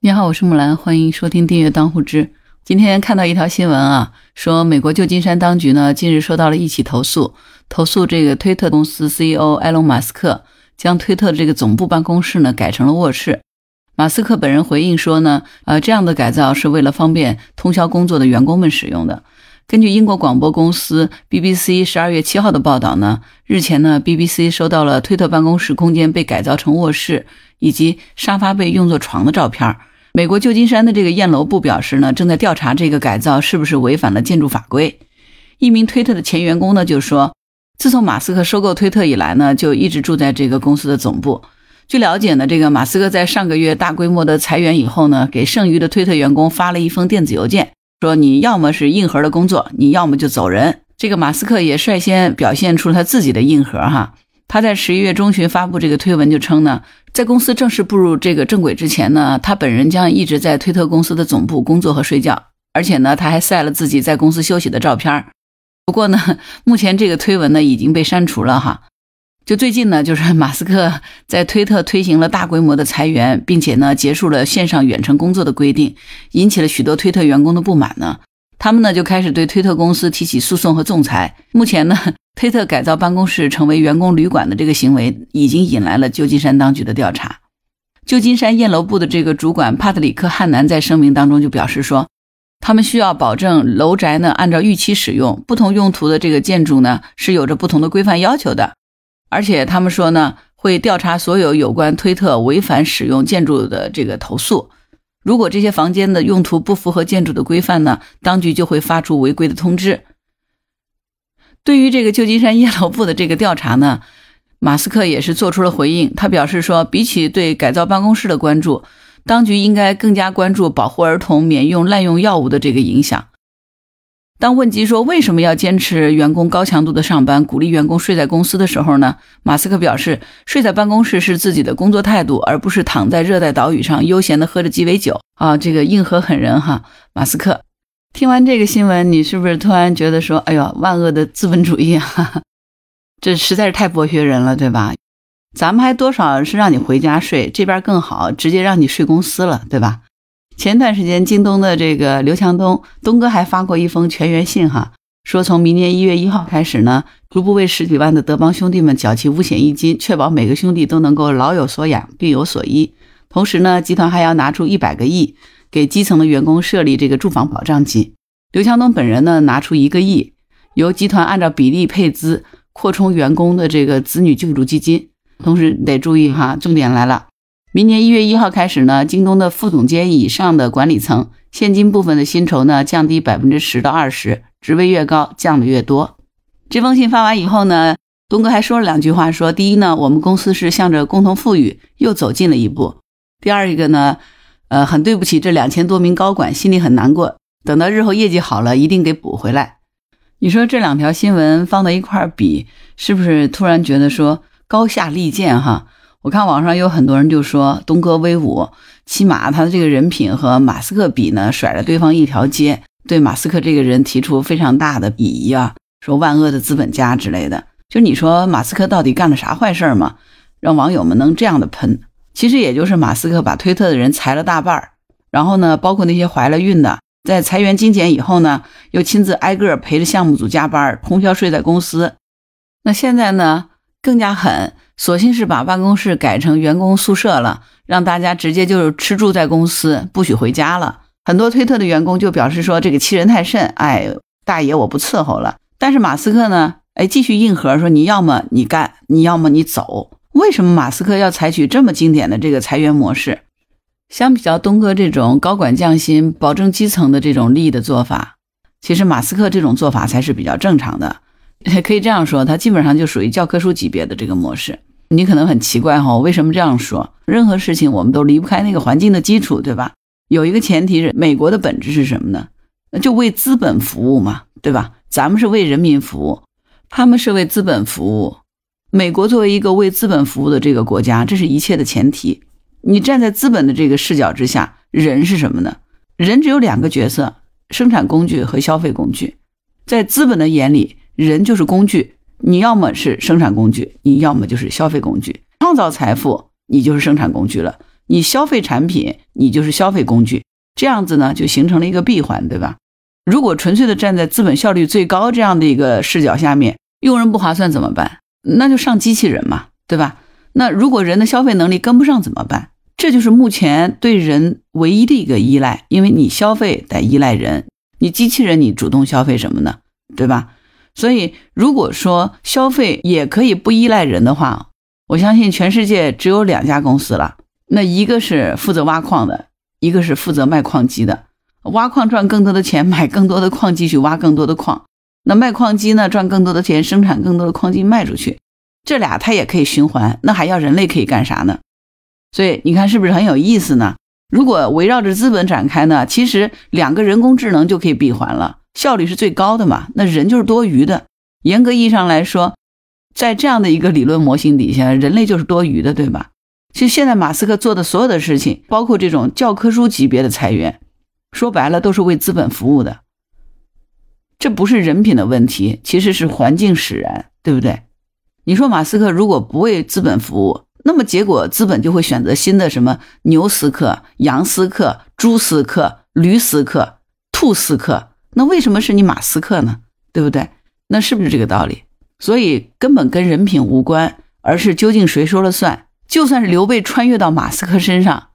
你好，我是木兰，欢迎收听订阅当户知。今天看到一条新闻啊，说美国旧金山当局呢近日收到了一起投诉，投诉这个推特公司 CEO 埃隆·马斯克将推特的这个总部办公室呢改成了卧室。马斯克本人回应说呢，呃，这样的改造是为了方便通宵工作的员工们使用的。根据英国广播公司 BBC 十二月七号的报道呢，日前呢，BBC 收到了推特办公室空间被改造成卧室以及沙发被用作床的照片。美国旧金山的这个燕楼部表示呢，正在调查这个改造是不是违反了建筑法规。一名推特的前员工呢就说，自从马斯克收购推特以来呢，就一直住在这个公司的总部。据了解呢，这个马斯克在上个月大规模的裁员以后呢，给剩余的推特员工发了一封电子邮件，说你要么是硬核的工作，你要么就走人。这个马斯克也率先表现出他自己的硬核哈。他在十一月中旬发布这个推文，就称呢，在公司正式步入这个正轨之前呢，他本人将一直在推特公司的总部工作和睡觉，而且呢，他还晒了自己在公司休息的照片。不过呢，目前这个推文呢已经被删除了哈。就最近呢，就是马斯克在推特推行了大规模的裁员，并且呢结束了线上远程工作的规定，引起了许多推特员工的不满呢。他们呢就开始对推特公司提起诉讼和仲裁。目前呢。推特改造办公室成为员工旅馆的这个行为，已经引来了旧金山当局的调查。旧金山燕楼部的这个主管帕特里克·汉南在声明当中就表示说，他们需要保证楼宅呢按照预期使用，不同用途的这个建筑呢是有着不同的规范要求的。而且他们说呢，会调查所有有关推特违反使用建筑的这个投诉。如果这些房间的用途不符合建筑的规范呢，当局就会发出违规的通知。对于这个旧金山医疗部的这个调查呢，马斯克也是做出了回应。他表示说，比起对改造办公室的关注，当局应该更加关注保护儿童免用滥用药物的这个影响。当问及说为什么要坚持员工高强度的上班，鼓励员工睡在公司的时候呢，马斯克表示，睡在办公室是自己的工作态度，而不是躺在热带岛屿上悠闲的喝着鸡尾酒啊！这个硬核狠人哈，马斯克。听完这个新闻，你是不是突然觉得说：“哎呦，万恶的资本主义啊，这实在是太剥削人了，对吧？咱们还多少是让你回家睡，这边更好，直接让你睡公司了，对吧？”前段时间，京东的这个刘强东东哥还发过一封全员信，哈，说从明年一月一号开始呢，逐步为十几万的德邦兄弟们缴齐五险一金，确保每个兄弟都能够老有所养，病有所医。同时呢，集团还要拿出一百个亿。给基层的员工设立这个住房保障金，刘强东本人呢拿出一个亿，由集团按照比例配资扩充员工的这个子女救助基金。同时得注意哈，重点来了，明年一月一号开始呢，京东的副总监以上的管理层现金部分的薪酬呢降低百分之十到二十，职位越高降的越多。这封信发完以后呢，东哥还说了两句话，说第一呢，我们公司是向着共同富裕又走近了一步；第二一个呢。呃，很对不起这两千多名高管，心里很难过。等到日后业绩好了，一定给补回来。你说这两条新闻放到一块儿比，是不是突然觉得说高下立见哈？我看网上有很多人就说东哥威武，起码他的这个人品和马斯克比呢，甩了对方一条街，对马斯克这个人提出非常大的鄙夷啊，说万恶的资本家之类的。就你说马斯克到底干了啥坏事儿吗？让网友们能这样的喷？其实也就是马斯克把推特的人裁了大半儿，然后呢，包括那些怀了孕的，在裁员精简以后呢，又亲自挨个陪着项目组加班，通宵睡在公司。那现在呢，更加狠，索性是把办公室改成员工宿舍了，让大家直接就是吃住在公司，不许回家了。很多推特的员工就表示说，这个欺人太甚，哎，大爷我不伺候了。但是马斯克呢，哎，继续硬核说，你要么你干，你要么你走。为什么马斯克要采取这么经典的这个裁员模式？相比较东哥这种高管降薪、保证基层的这种利益的做法，其实马斯克这种做法才是比较正常的。可以这样说，他基本上就属于教科书级别的这个模式。你可能很奇怪哈，为什么这样说？任何事情我们都离不开那个环境的基础，对吧？有一个前提是，美国的本质是什么呢？就为资本服务嘛，对吧？咱们是为人民服务，他们是为资本服务。美国作为一个为资本服务的这个国家，这是一切的前提。你站在资本的这个视角之下，人是什么呢？人只有两个角色：生产工具和消费工具。在资本的眼里，人就是工具，你要么是生产工具，你要么就是消费工具。创造财富，你就是生产工具了；你消费产品，你就是消费工具，这样子呢就形成了一个闭环，对吧？如果纯粹的站在资本效率最高这样的一个视角下面，用人不划算怎么办？那就上机器人嘛，对吧？那如果人的消费能力跟不上怎么办？这就是目前对人唯一的一个依赖，因为你消费得依赖人，你机器人你主动消费什么呢？对吧？所以如果说消费也可以不依赖人的话，我相信全世界只有两家公司了，那一个是负责挖矿的，一个是负责卖矿机的。挖矿赚更多的钱，买更多的矿机去挖更多的矿。那卖矿机呢，赚更多的钱，生产更多的矿机卖出去。这俩它也可以循环，那还要人类可以干啥呢？所以你看是不是很有意思呢？如果围绕着资本展开呢，其实两个人工智能就可以闭环了，效率是最高的嘛。那人就是多余的。严格意义上来说，在这样的一个理论模型底下，人类就是多余的，对吧？其实现在马斯克做的所有的事情，包括这种教科书级别的裁员。说白了都是为资本服务的，这不是人品的问题，其实是环境使然，对不对？你说马斯克如果不为资本服务，那么结果资本就会选择新的什么牛斯克、羊斯克、猪斯克、驴斯克、兔斯克，那为什么是你马斯克呢？对不对？那是不是这个道理？所以根本跟人品无关，而是究竟谁说了算？就算是刘备穿越到马斯克身上，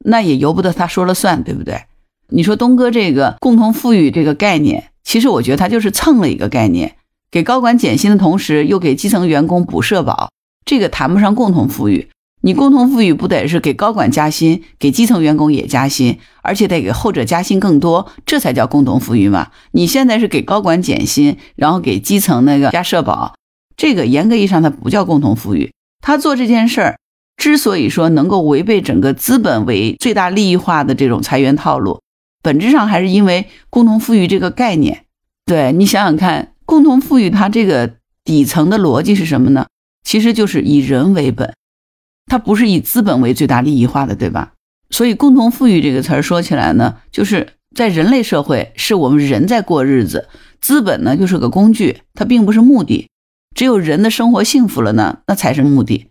那也由不得他说了算，对不对？你说东哥这个共同富裕这个概念，其实我觉得他就是蹭了一个概念，给高管减薪的同时，又给基层员工补社保，这个谈不上共同富裕。你共同富裕不得是给高管加薪，给基层员工也加薪，而且得给后者加薪更多，这才叫共同富裕嘛？你现在是给高管减薪，然后给基层那个加社保，这个严格意义上它不叫共同富裕。他做这件事儿，之所以说能够违背整个资本为最大利益化的这种裁员套路。本质上还是因为共同富裕这个概念，对你想想看，共同富裕它这个底层的逻辑是什么呢？其实就是以人为本，它不是以资本为最大利益化的，对吧？所以共同富裕这个词儿说起来呢，就是在人类社会是我们人在过日子，资本呢就是个工具，它并不是目的。只有人的生活幸福了呢，那才是目的。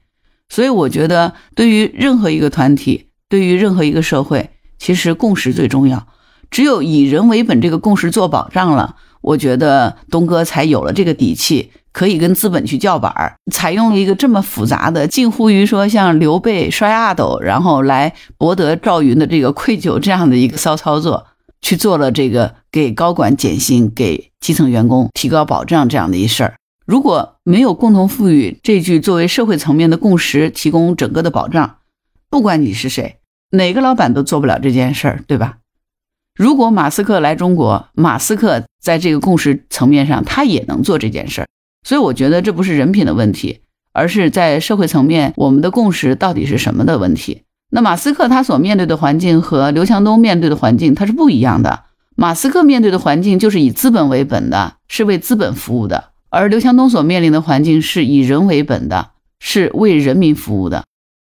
所以我觉得，对于任何一个团体，对于任何一个社会，其实共识最重要。只有以人为本这个共识做保障了，我觉得东哥才有了这个底气，可以跟资本去叫板儿。采用了一个这么复杂的，近乎于说像刘备摔阿斗，然后来博得赵云的这个愧疚这样的一个骚操作，去做了这个给高管减薪、给基层员工提高保障这样的一事儿。如果没有共同富裕这句作为社会层面的共识提供整个的保障，不管你是谁，哪个老板都做不了这件事儿，对吧？如果马斯克来中国，马斯克在这个共识层面上，他也能做这件事儿。所以我觉得这不是人品的问题，而是在社会层面，我们的共识到底是什么的问题。那马斯克他所面对的环境和刘强东面对的环境，他是不一样的。马斯克面对的环境就是以资本为本的，是为资本服务的；而刘强东所面临的环境是以人为本的，是为人民服务的。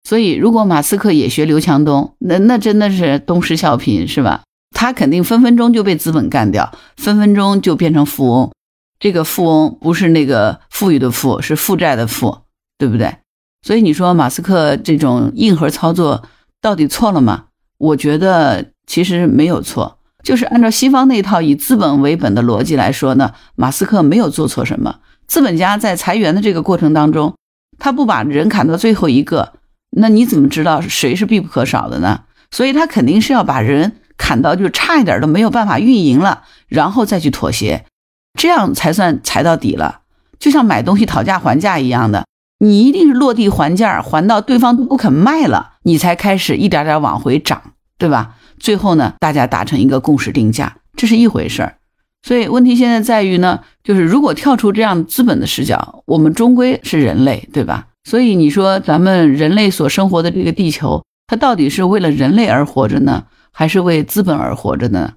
所以，如果马斯克也学刘强东，那那真的是东施效颦，是吧？他肯定分分钟就被资本干掉，分分钟就变成富翁。这个富翁不是那个富裕的富，是负债的富，对不对？所以你说马斯克这种硬核操作到底错了吗？我觉得其实没有错，就是按照西方那套以资本为本的逻辑来说呢，马斯克没有做错什么。资本家在裁员的这个过程当中，他不把人砍到最后一个，那你怎么知道谁是必不可少的呢？所以他肯定是要把人。砍到就差一点都没有办法运营了，然后再去妥协，这样才算踩到底了。就像买东西讨价还价一样的，你一定是落地还价，还到对方都不肯卖了，你才开始一点点往回涨，对吧？最后呢，大家达成一个共识定价，这是一回事儿。所以问题现在在于呢，就是如果跳出这样资本的视角，我们终归是人类，对吧？所以你说咱们人类所生活的这个地球，它到底是为了人类而活着呢？还是为资本而活着呢？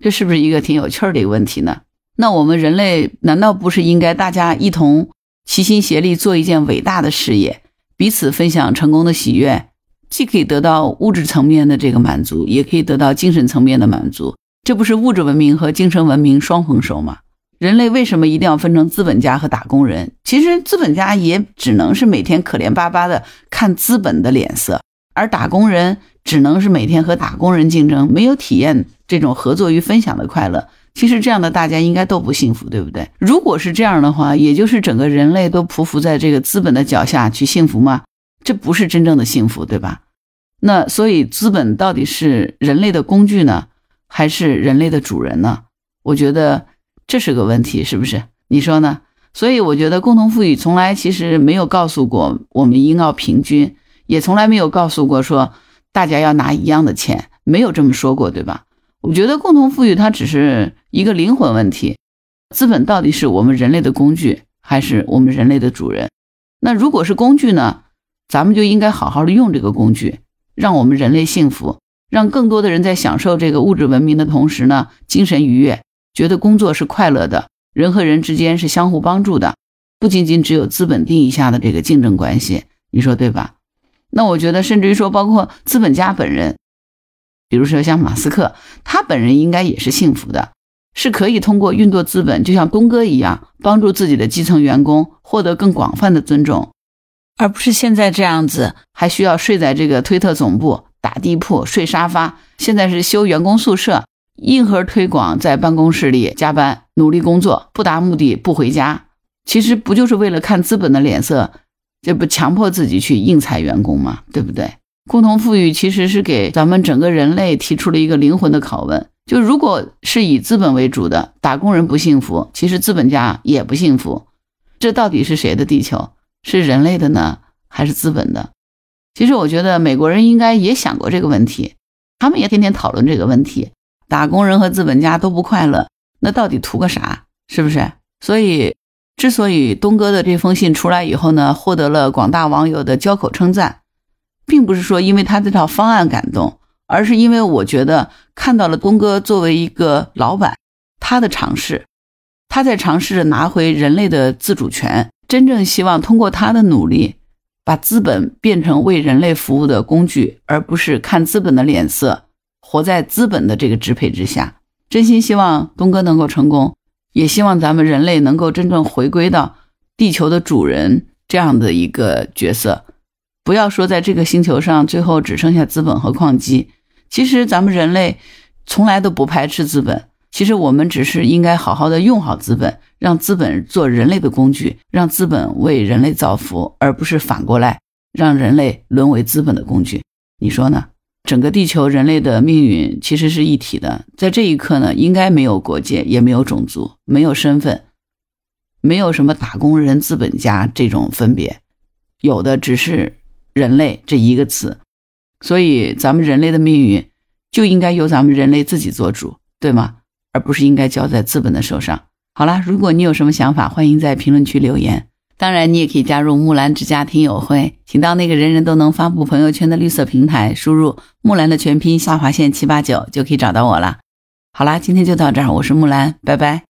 这是不是一个挺有趣儿的一个问题呢？那我们人类难道不是应该大家一同齐心协力做一件伟大的事业，彼此分享成功的喜悦，既可以得到物质层面的这个满足，也可以得到精神层面的满足？这不是物质文明和精神文明双丰收吗？人类为什么一定要分成资本家和打工人？其实资本家也只能是每天可怜巴巴的看资本的脸色。而打工人只能是每天和打工人竞争，没有体验这种合作与分享的快乐。其实这样的大家应该都不幸福，对不对？如果是这样的话，也就是整个人类都匍匐在这个资本的脚下去幸福吗？这不是真正的幸福，对吧？那所以资本到底是人类的工具呢，还是人类的主人呢？我觉得这是个问题，是不是？你说呢？所以我觉得共同富裕从来其实没有告诉过我们应要平均，也从来没有告诉过说大家要拿一样的钱，没有这么说过，对吧？我觉得共同富裕它只是一个灵魂问题，资本到底是我们人类的工具，还是我们人类的主人？那如果是工具呢，咱们就应该好好的用这个工具，让我们人类幸福，让更多的人在享受这个物质文明的同时呢，精神愉悦，觉得工作是快乐的。人和人之间是相互帮助的，不仅仅只有资本定义下的这个竞争关系，你说对吧？那我觉得，甚至于说，包括资本家本人，比如说像马斯克，他本人应该也是幸福的，是可以通过运作资本，就像东哥一样，帮助自己的基层员工获得更广泛的尊重，而不是现在这样子，还需要睡在这个推特总部打地铺睡沙发，现在是修员工宿舍。硬核推广在办公室里加班努力工作，不达目的不回家，其实不就是为了看资本的脸色？这不强迫自己去硬裁员工吗？对不对？共同富裕其实是给咱们整个人类提出了一个灵魂的拷问：就如果是以资本为主的，打工人不幸福，其实资本家也不幸福。这到底是谁的地球？是人类的呢，还是资本的？其实我觉得美国人应该也想过这个问题，他们也天天讨论这个问题。打工人和资本家都不快乐，那到底图个啥？是不是？所以，之所以东哥的这封信出来以后呢，获得了广大网友的交口称赞，并不是说因为他这套方案感动，而是因为我觉得看到了东哥作为一个老板，他的尝试，他在尝试着拿回人类的自主权，真正希望通过他的努力，把资本变成为人类服务的工具，而不是看资本的脸色。活在资本的这个支配之下，真心希望东哥能够成功，也希望咱们人类能够真正回归到地球的主人这样的一个角色。不要说在这个星球上最后只剩下资本和矿机，其实咱们人类从来都不排斥资本。其实我们只是应该好好的用好资本，让资本做人类的工具，让资本为人类造福，而不是反过来让人类沦为资本的工具。你说呢？整个地球人类的命运其实是一体的，在这一刻呢，应该没有国界，也没有种族，没有身份，没有什么打工人、资本家这种分别，有的只是人类这一个词。所以，咱们人类的命运就应该由咱们人类自己做主，对吗？而不是应该交在资本的手上。好了，如果你有什么想法，欢迎在评论区留言。当然，你也可以加入木兰之家听友会，请到那个人人都能发布朋友圈的绿色平台，输入木兰的全拼下划线七八九，就可以找到我了。好啦，今天就到这儿，我是木兰，拜拜。